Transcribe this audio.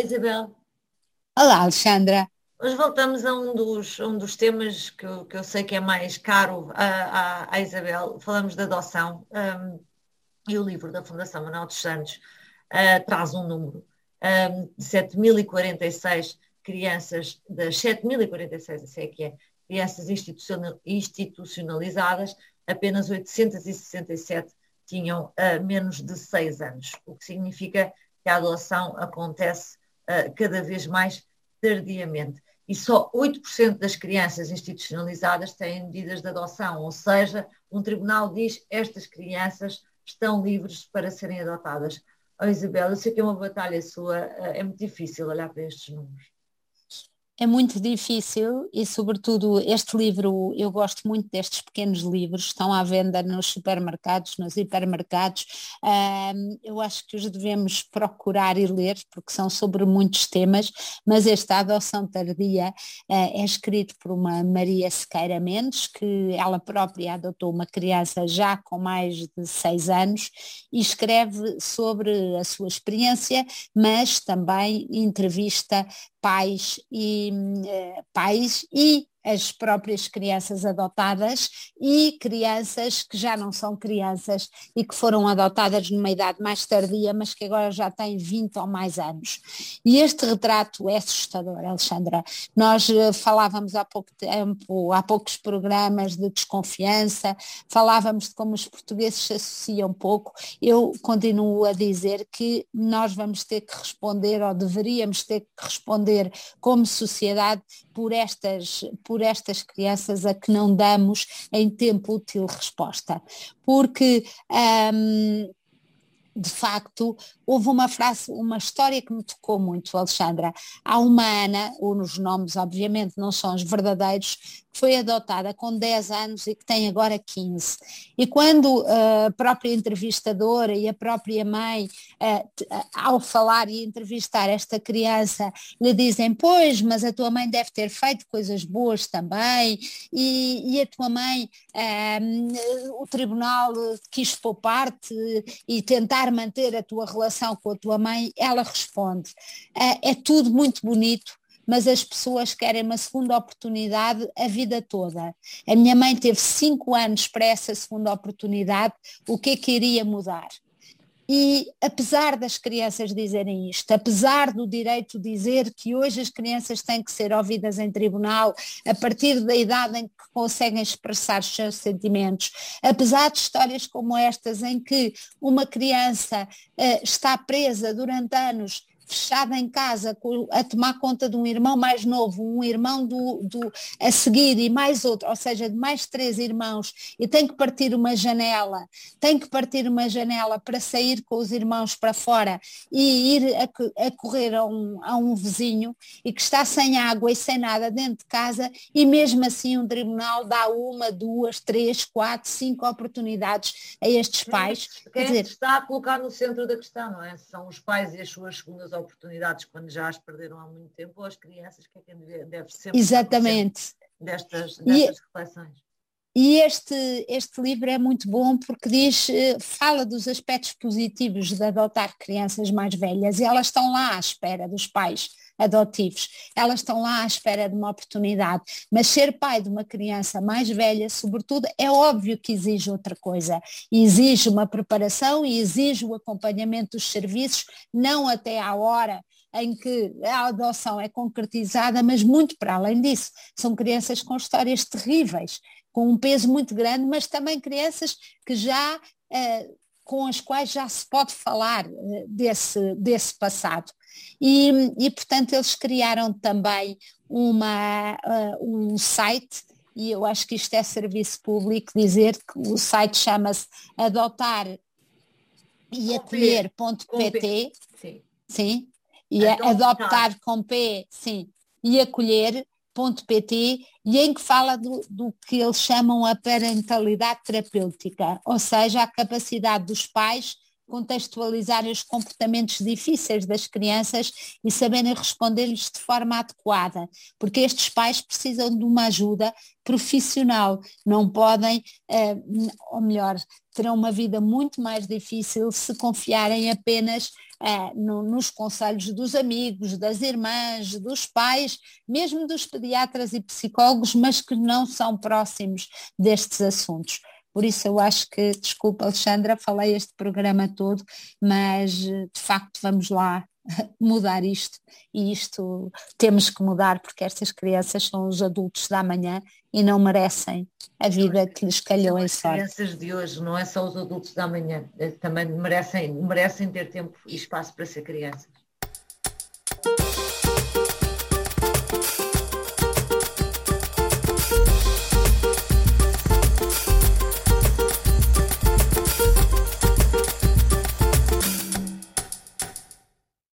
Isabel. Olá, Alexandra. Hoje voltamos a um dos, um dos temas que eu, que eu sei que é mais caro à, à, Isabel. Falamos da adoção um, e o livro da Fundação Manuel dos Santos uh, traz um número um, de 7.046 crianças, das 7.046, assim é que é, crianças institucionalizadas, apenas 867 tinham uh, menos de 6 anos, o que significa que a adoção acontece uh, cada vez mais tardiamente. E só 8% das crianças institucionalizadas têm medidas de adoção, ou seja, um tribunal diz estas crianças estão livres para serem adotadas. Oh, Isabel, eu sei que é uma batalha sua, uh, é muito difícil olhar para estes números é muito difícil e, sobretudo, este livro, eu gosto muito destes pequenos livros, estão à venda nos supermercados, nos hipermercados. Um, eu acho que os devemos procurar e ler, porque são sobre muitos temas, mas esta adoção tardia uh, é escrito por uma Maria Sequeira Mendes, que ela própria adotou uma criança já com mais de seis anos e escreve sobre a sua experiência, mas também entrevista pais e uh, pais e as próprias crianças adotadas e crianças que já não são crianças e que foram adotadas numa idade mais tardia, mas que agora já têm 20 ou mais anos. E este retrato é assustador, Alexandra. Nós uh, falávamos há pouco tempo, há poucos programas de desconfiança, falávamos de como os portugueses se associam pouco. Eu continuo a dizer que nós vamos ter que responder, ou deveríamos ter que responder como sociedade por estas, por estas crianças a que não damos em tempo útil resposta. Porque um, de facto, houve uma frase, uma história que me tocou muito, Alexandra. Há uma Ana, os nomes obviamente não são os verdadeiros, foi adotada com 10 anos e que tem agora 15. E quando uh, a própria entrevistadora e a própria mãe, uh, ao falar e entrevistar esta criança, lhe dizem, pois, mas a tua mãe deve ter feito coisas boas também, e, e a tua mãe, o tribunal quis poupar-te e tentar manter a tua relação com a tua mãe, ela responde, é tudo muito bonito, mas as pessoas querem uma segunda oportunidade a vida toda. A minha mãe teve cinco anos para essa segunda oportunidade, o que é que iria mudar? E apesar das crianças dizerem isto, apesar do direito dizer que hoje as crianças têm que ser ouvidas em tribunal a partir da idade em que conseguem expressar os seus sentimentos, apesar de histórias como estas em que uma criança uh, está presa durante anos fechada em casa a tomar conta de um irmão mais novo, um irmão do, do, a seguir e mais outro, ou seja, de mais três irmãos, e tem que partir uma janela, tem que partir uma janela para sair com os irmãos para fora e ir a, a correr a um, a um vizinho e que está sem água e sem nada dentro de casa e mesmo assim um tribunal dá uma, duas, três, quatro, cinco oportunidades a estes pais. Quem Quer dizer, está a colocar no centro da questão, não é? São os pais e as suas segundas oportunidades quando já as perderam há muito tempo, ou as crianças, que é quem deve, deve sempre Exatamente. destas, destas e, reflexões. E este, este livro é muito bom porque diz, eh, fala dos aspectos positivos de adotar crianças mais velhas e elas estão lá à espera dos pais adotivos. Elas estão lá à espera de uma oportunidade, mas ser pai de uma criança mais velha, sobretudo, é óbvio que exige outra coisa. Exige uma preparação e exige o acompanhamento dos serviços, não até à hora em que a adoção é concretizada, mas muito para além disso. São crianças com histórias terríveis, com um peso muito grande, mas também crianças que já eh, com as quais já se pode falar eh, desse, desse passado. E, e, portanto, eles criaram também uma, uh, um site, e eu acho que isto é serviço público, dizer que o site chama-se adotar e acolher.pt, sim. sim, e é adoptar com P, sim, e acolher pt e em que fala do, do, que eles chamam a parentalidade terapêutica, ou seja, a capacidade dos pais contextualizarem os comportamentos difíceis das crianças e saberem responder-lhes de forma adequada, porque estes pais precisam de uma ajuda profissional, não podem, uh, ou melhor, terão uma vida muito mais difícil se confiarem apenas uh, no, nos conselhos dos amigos, das irmãs, dos pais, mesmo dos pediatras e psicólogos, mas que não são próximos destes assuntos. Por isso eu acho que, desculpa Alexandra, falei este programa todo, mas de facto vamos lá mudar isto e isto temos que mudar porque estas crianças são os adultos da manhã e não merecem a vida que lhes calhou em sorte. As crianças de hoje não é só os adultos da manhã, eh, também merecem, merecem ter tempo e espaço para ser crianças.